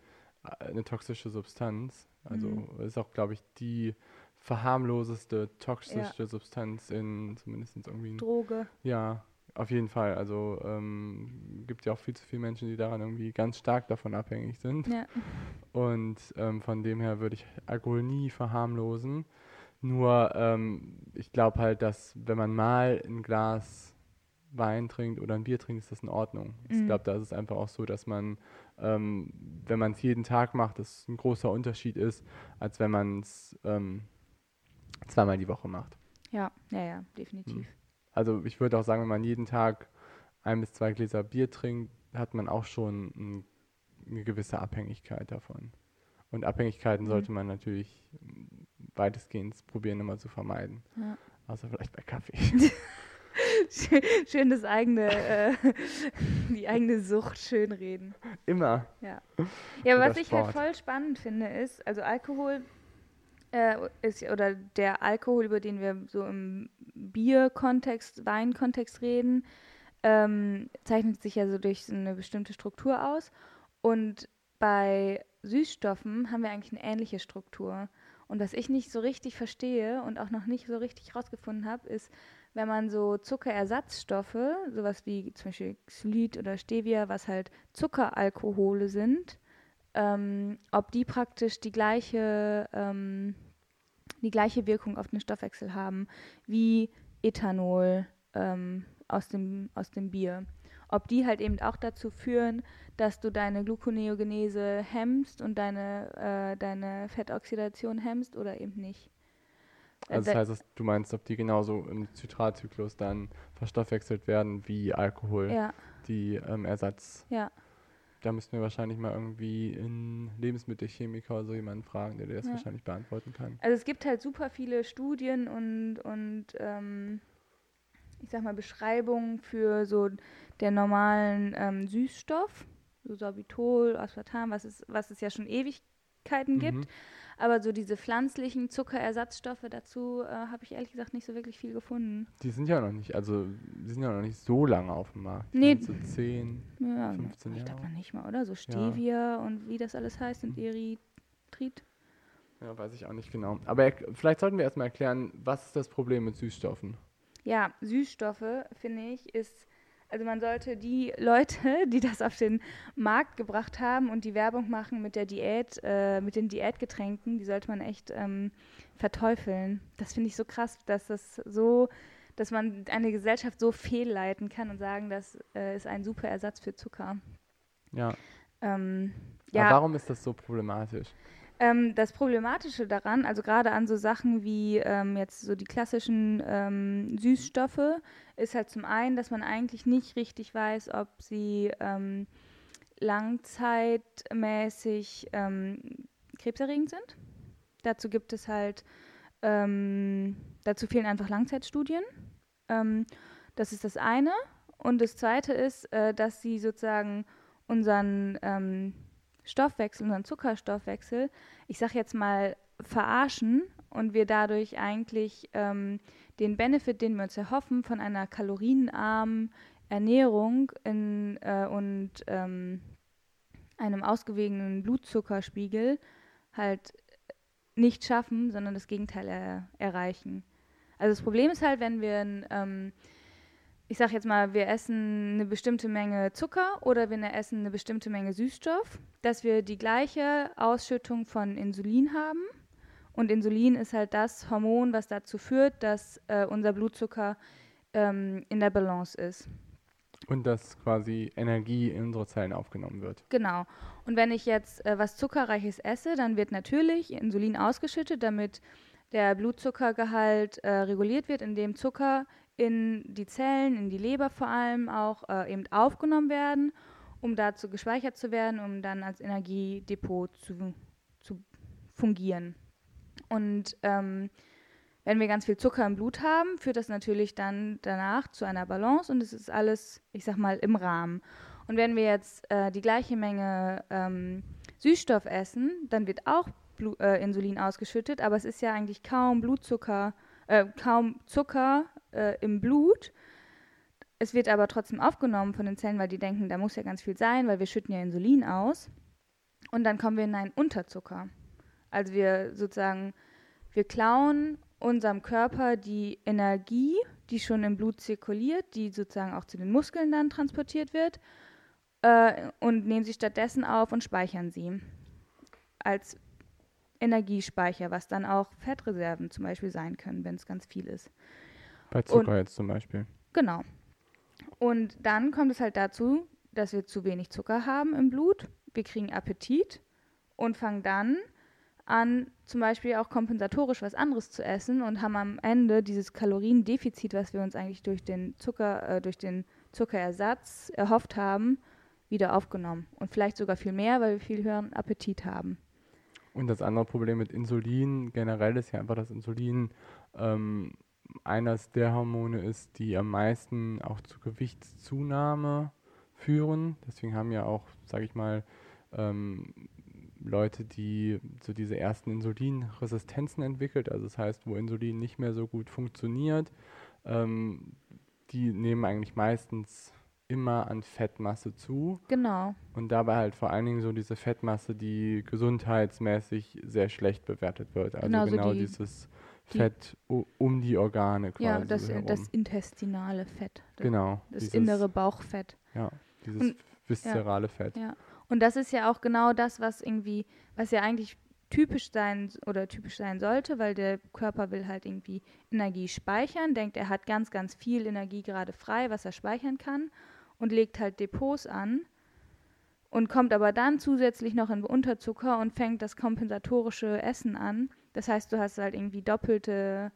äh, eine toxische Substanz. Also Mhm. ist auch, glaube ich, die verharmloseste, toxischste Substanz in zumindest irgendwie. Droge. Ja, auf jeden Fall. Also ähm, gibt ja auch viel zu viele Menschen, die daran irgendwie ganz stark davon abhängig sind. Ja. Und ähm, von dem her würde ich Alkohol nie verharmlosen. Nur ähm, ich glaube halt, dass wenn man mal ein Glas Wein trinkt oder ein Bier trinkt, ist das in Ordnung. Ich Mhm. glaube, da ist es einfach auch so, dass man, ähm, wenn man es jeden Tag macht, das ein großer Unterschied ist, als wenn man es ähm, zweimal die Woche macht. Ja, ja, ja, definitiv. Also ich würde auch sagen, wenn man jeden Tag ein bis zwei Gläser Bier trinkt, hat man auch schon ein, eine gewisse Abhängigkeit davon. Und Abhängigkeiten Mhm. sollte man natürlich weitestgehend probieren, immer zu vermeiden. Ja. Außer vielleicht bei Kaffee. Schön, schön das eigene, äh, die eigene Sucht schönreden. immer. Ja, ja was ich halt voll spannend finde, ist, also Alkohol äh, ist, oder der Alkohol, über den wir so im Bier-Kontext, Wein-Kontext reden, ähm, zeichnet sich ja so durch eine bestimmte Struktur aus. Und bei Süßstoffen haben wir eigentlich eine ähnliche Struktur. Und was ich nicht so richtig verstehe und auch noch nicht so richtig rausgefunden habe, ist, wenn man so Zuckerersatzstoffe, sowas wie zum Beispiel Xylit oder Stevia, was halt Zuckeralkohole sind, ähm, ob die praktisch die gleiche, ähm, die gleiche Wirkung auf den Stoffwechsel haben wie Ethanol ähm, aus, dem, aus dem Bier. Ob die halt eben auch dazu führen, dass du deine Gluconeogenese hemmst und deine, äh, deine Fettoxidation hemmst oder eben nicht. Also das heißt, du meinst, ob die genauso im Zitratzyklus dann verstoffwechselt werden wie Alkohol, ja. die ähm, Ersatz. Ja. Da müssten wir wahrscheinlich mal irgendwie in Lebensmittelchemiker oder so jemanden fragen, der dir das Ja. wahrscheinlich beantworten kann. Also es gibt halt super viele Studien und, und ähm, ich sag mal Beschreibungen für so der normalen ähm, Süßstoff, so Sorbitol, Aspartam, was es, was es ja schon Ewigkeiten gibt. Mhm. Aber so diese pflanzlichen Zuckerersatzstoffe dazu äh, habe ich ehrlich gesagt nicht so wirklich viel gefunden. Die sind ja noch nicht, also die sind ja noch nicht so lange auf dem Markt. Die Nee. So 10. Ja, 15 ich glaube Jahre. noch nicht mal, oder? So Stevia und wie das alles heißt und Erythrit. Ja, weiß ich auch nicht genau. Aber er, vielleicht sollten wir erstmal erklären, was ist das Problem mit Süßstoffen? Ja, Süßstoffe, finde ich, ist, also man sollte die Leute, die das auf den Markt gebracht haben und die Werbung machen mit der Diät, äh, mit den Diätgetränken, die sollte man echt ähm, verteufeln. Das finde ich so krass, dass das so, dass man eine Gesellschaft so fehlleiten kann und sagen, das äh, ist ein super Ersatz für Zucker. Ja. Ähm, Aber ja, warum ist das so problematisch? Ähm, das Problematische daran, also gerade an so Sachen wie ähm, jetzt so die klassischen ähm, Süßstoffe, ist halt zum einen, dass man eigentlich nicht richtig weiß, ob sie ähm, langzeitmäßig ähm, krebserregend sind. Dazu gibt es halt, ähm, dazu fehlen einfach Langzeitstudien. Das ist das eine. Und das zweite ist, äh, dass sie sozusagen unseren Stoffwechsel, unseren Zuckerstoffwechsel, ich sag jetzt mal, verarschen und wir dadurch eigentlich ähm, den Benefit, den wir uns erhoffen, von einer kalorienarmen Ernährung in, äh, und ähm, einem ausgewogenen Blutzuckerspiegel halt nicht schaffen, sondern das Gegenteil er erreichen. Also das Problem ist halt, wenn wir ein, ähm, ich sag jetzt mal, wir essen eine bestimmte Menge Zucker oder wir ne- essen eine bestimmte Menge Süßstoff, dass wir die gleiche Ausschüttung von Insulin haben. Und Insulin ist halt das Hormon, was dazu führt, dass äh, unser Blutzucker ähm, in der Balance ist. Und dass quasi Energie in unsere Zellen aufgenommen wird. Genau. Und wenn ich jetzt äh, was Zuckerreiches esse, dann wird natürlich Insulin ausgeschüttet, damit der Blutzuckergehalt äh, reguliert wird, indem Zucker in die Zellen, in die Leber vor allem auch äh, eben aufgenommen werden, um dazu gespeichert zu werden, um dann als Energiedepot zu, zu fungieren. Und ähm, wenn wir ganz viel Zucker im Blut haben, führt das natürlich dann danach zu einer Balance und es ist alles, ich sag mal, im Rahmen. Und wenn wir jetzt äh, die gleiche Menge ähm, Süßstoff essen, dann wird auch Blu äh, Insulin ausgeschüttet, aber es ist ja eigentlich kaum Blutzucker, äh, kaum Zucker äh, im Blut. Es wird aber trotzdem aufgenommen von den Zellen, weil die denken, da muss ja ganz viel sein, weil wir schütten ja Insulin aus. Und dann kommen wir in einen Unterzucker. Also wir sozusagen, wir klauen unserem Körper die Energie, die schon im Blut zirkuliert, die sozusagen auch zu den Muskeln dann transportiert wird, äh, und nehmen sie stattdessen auf und speichern sie als Energiespeicher, was dann auch Fettreserven zum Beispiel sein können, wenn es ganz viel ist. Bei Zucker jetzt zum Beispiel. Genau. Und dann kommt es halt dazu, dass wir zu wenig Zucker haben im Blut. Wir kriegen Appetit und fangen dann an, zum Beispiel auch kompensatorisch was anderes zu essen und haben am Ende dieses Kaloriendefizit, was wir uns eigentlich durch den Zucker, äh, durch den Zuckerersatz erhofft haben, wieder aufgenommen. Und vielleicht sogar viel mehr, weil wir viel höheren Appetit haben. Und das andere Problem mit Insulin generell ist ja einfach, dass Insulin ähm, eines der Hormone ist, die am meisten auch zu Gewichtszunahme führen. Deswegen haben ja auch, sage ich mal, ähm, Leute, die so diese ersten Insulinresistenzen entwickelt, also das heißt, wo Insulin nicht mehr so gut funktioniert, ähm, die nehmen eigentlich meistens immer an Fettmasse zu. Genau. Und dabei halt vor allen Dingen so diese Fettmasse, die gesundheitsmäßig sehr schlecht bewertet wird. Also Genau, genau, die- dieses die- Fett um die Organe quasi Ja, das, herum. das intestinale Fett. Das, genau. das dieses, innere Bauchfett. Ja, dieses Und- viszerale Fett. Ja. Und das ist ja auch genau das, was irgendwie, was ja eigentlich typisch sein oder typisch sein sollte, weil der Körper will halt irgendwie Energie speichern, denkt, er hat ganz, ganz viel Energie gerade frei, was er speichern kann und legt halt Depots an und kommt aber dann zusätzlich noch in Unterzucker und fängt das kompensatorische Essen an. Das heißt, du hast halt irgendwie doppelte,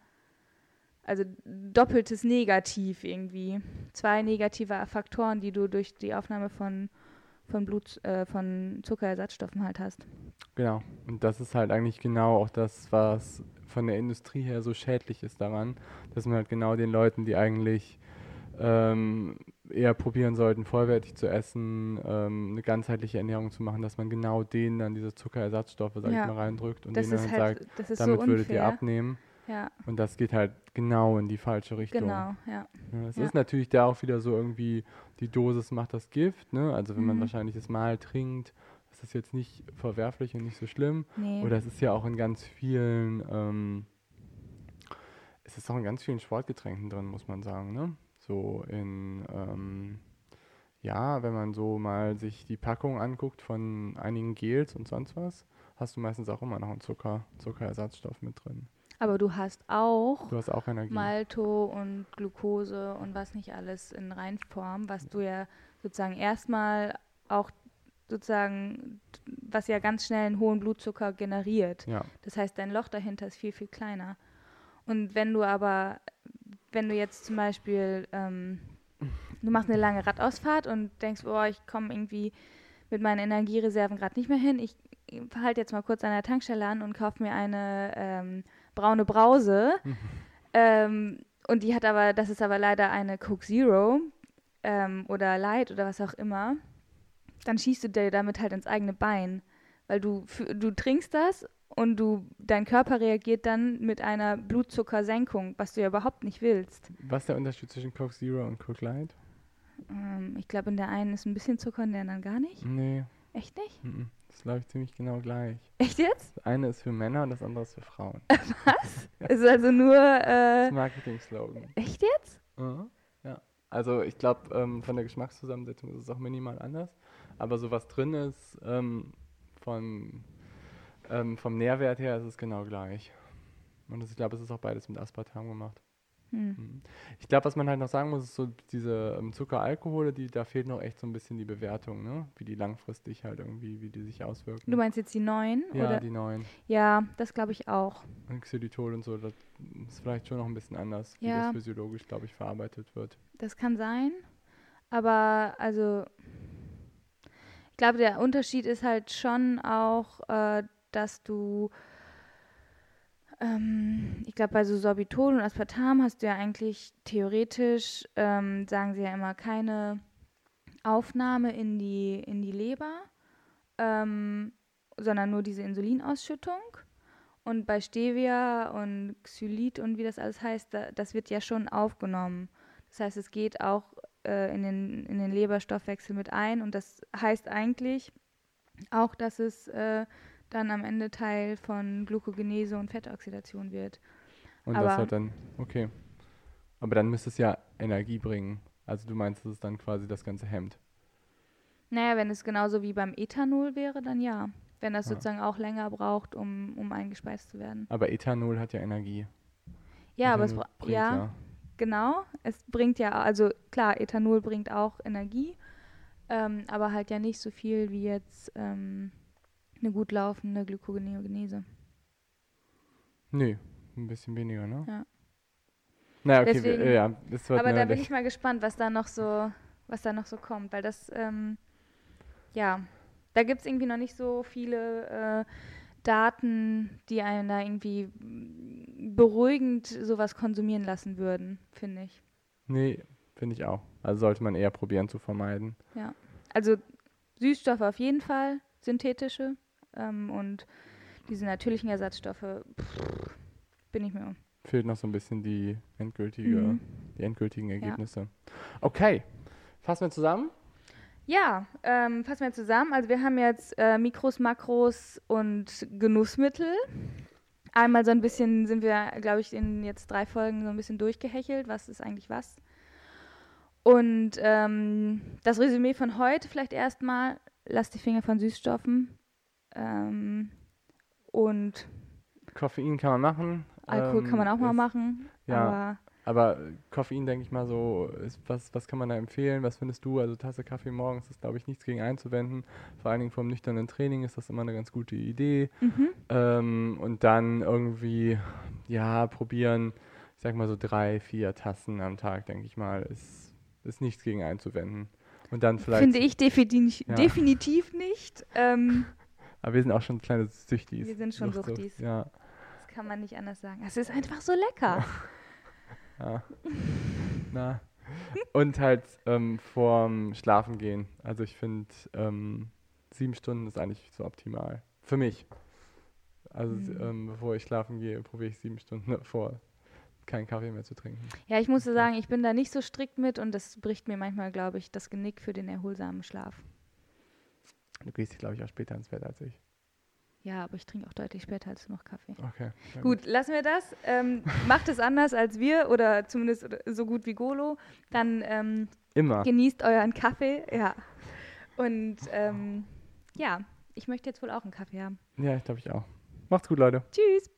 also doppeltes Negativ irgendwie. Zwei negative Faktoren, die du durch die Aufnahme von, von Blut, äh, von Zuckerersatzstoffen halt hast. Genau. Und das ist halt eigentlich genau auch das, was von der Industrie her so schädlich ist daran, dass man halt genau den Leuten, die eigentlich ähm, eher probieren sollten, vollwertig zu essen, ähm, eine ganzheitliche Ernährung zu machen, dass man genau denen dann diese Zuckerersatzstoffe, sag Ja. ich mal, reindrückt und Das denen dann halt, sagt, damit so würdet ihr abnehmen. Ja, Und das geht halt genau in die falsche Richtung. genau, ja. Ja, es Ja. ist natürlich da auch wieder so irgendwie, die Dosis macht das Gift, ne? Also wenn man Mhm. wahrscheinlich das Mal trinkt, ist das jetzt nicht verwerflich und nicht so schlimm. Nee. Oder es ist ja auch in ganz vielen, ähm, es ist auch in ganz vielen Sportgetränken drin, muss man sagen, ne? So in, ähm, ja, wenn man so mal sich die Packung anguckt von einigen Gels und sonst was, hast du meistens auch immer noch einen Zucker, Zuckerersatzstoff mit drin. Aber du hast auch Du hast auch Energie. Malto und Glucose und was nicht alles in Reinform, was du ja sozusagen erstmal auch sozusagen, was ja ganz schnell einen hohen Blutzucker generiert. Ja, Das heißt, dein Loch dahinter ist viel, viel kleiner. Und wenn du aber, wenn du jetzt zum Beispiel, ähm, du machst eine lange Radausfahrt und denkst, boah, ich komme irgendwie mit meinen Energiereserven gerade nicht mehr hin, ich halte jetzt mal kurz an der Tankstelle an und kaufe mir eine ähm, braune Brause. ähm, und die hat aber, das ist aber leider eine Coke Zero ähm, oder Light oder was auch immer. Dann schießt du dir damit halt ins eigene Bein. Weil du, du trinkst das und du, dein Körper reagiert dann mit einer Blutzuckersenkung, was du ja überhaupt nicht willst. Was ist der Unterschied zwischen Coke Zero und Coke Light? Ähm, ich glaube, in der einen ist ein bisschen Zucker, in der anderen gar nicht. Nee, Echt nicht? mhm. das glaube ich, ziemlich genau gleich. Echt jetzt? Das eine ist für Männer und das andere ist für Frauen. Ist also nur, Das äh, ist Marketing-Slogan. echt jetzt? Mhm. Ja. Also ich glaube, ähm, von der Geschmackszusammensetzung ist es auch minimal anders. Aber so was drin ist, ähm, von, ähm, vom Nährwert her ist es genau gleich. Und das, ich glaube, es ist auch beides mit Aspartam gemacht. Hm. Mhm. Ich glaube, was man halt noch sagen muss, ist so diese ähm, Zuckeralkohole, die, da fehlt noch echt so ein bisschen die Bewertung, ne? Wie die langfristig halt irgendwie, wie die sich auswirken. Du meinst jetzt die neuen? ja, oder? die neuen. ja, das glaube ich auch. Und Xylitol und so, das ist vielleicht schon noch ein bisschen anders, wie Ja. das physiologisch, glaube ich, verarbeitet wird. Das kann sein. Aber also, glaube, der Unterschied ist halt schon auch, äh, dass du, ähm, ich glaube, bei so Sorbitol und Aspartam hast du ja eigentlich theoretisch, ähm, sagen sie ja immer, keine Aufnahme in die, in die Leber, ähm, sondern nur diese Insulinausschüttung. Und bei Stevia und Xylit und wie das alles heißt, da, das wird ja schon aufgenommen. Das heißt, es geht auch äh, in, den, in den Leberstoffwechsel mit ein und das heißt eigentlich auch, dass es äh, dann am Ende Teil von Glucogenese und Fettoxidation wird. Und Aber- das hat dann, okay. Aber dann müsste es ja Energie bringen. Also du meinst, dass es dann quasi das ganze hemmt. Naja, wenn es genauso wie beim Ethanol wäre, dann ja. Wenn das Ja. sozusagen auch länger braucht, um, um eingespeist zu werden. Aber Ethanol hat ja Energie. Ja, aber es Ethanol bra- bringt ja, genau. Es bringt ja, also klar, Ethanol bringt auch Energie, ähm, aber halt ja nicht so viel wie jetzt ähm, eine gut laufende Glykogenese. Nö, ein bisschen weniger, ne? Ja. Naja, okay, Deswegen- wir, ja, das wird Aber da bin ich mal gespannt, was da noch so, was da noch so kommt, weil das, ähm, ja, da gibt es irgendwie noch nicht so viele äh, Daten, die einen da irgendwie beruhigend sowas konsumieren lassen würden, finde ich. Nee, finde ich auch. Also sollte man eher probieren zu vermeiden. Also Süßstoffe auf jeden Fall, synthetische ähm, und diese natürlichen Ersatzstoffe, pff, bin ich mir. Fehlt noch so ein bisschen die endgültige, Mhm. die endgültigen Ergebnisse. Okay, fassen wir zusammen. Ja, ähm, fassen wir zusammen. Also wir haben jetzt äh, Mikros, Makros und Genussmittel. Einmal so ein bisschen sind wir, glaube ich, in jetzt drei Folgen so ein bisschen durchgehechelt. Was ist eigentlich was? Und ähm, das Resümee von heute vielleicht erstmal, lasst die Finger von Süßstoffen. Ähm, und Koffein kann man machen. Alkohol kann man auch ähm, mal machen. ja. Aber Aber Koffein, denke ich mal so, ist, was, was kann man da empfehlen? Was findest du? Also Tasse Kaffee morgens ist, glaube ich, nichts gegen einzuwenden. Vor allen Dingen vom nüchternen Training ist das immer eine ganz gute Idee. mhm. Ähm, und dann irgendwie, ja, probieren, ich sag mal so drei, vier Tassen am Tag, denke ich mal, ist, ist nichts gegen einzuwenden. Und dann vielleicht, finde ich defini Ja. definitiv nicht. Ähm, aber wir sind auch schon kleine Süchtis. Wir sind schon Suchtis. Ja, das kann man nicht anders sagen. Es ist einfach so lecker. ja. Na. Und halt ähm, vorm Schlafen gehen. Also ich finde, ähm, sieben Stunden ist eigentlich so optimal. Für mich. Also Mhm. ähm, bevor ich schlafen gehe, probiere ich sieben Stunden davor, keinen Kaffee mehr zu trinken. Ja, ich muss sagen, ich bin da nicht so strikt mit und das bricht mir manchmal, glaube ich, das Genick für den erholsamen Schlaf. Du gehst, glaube ich, auch später ins Bett als ich. Ja, aber ich trinke auch deutlich später als noch Kaffee. Okay. na Gut, lassen wir das. Ähm, macht es anders als wir oder zumindest so gut wie Golo. Dann ähm, Immer. genießt euren Kaffee. Ja. Und ähm, ja, ich möchte jetzt wohl auch einen Kaffee haben. Ja, ich glaube ich auch. Macht's gut, Leute. Tschüss.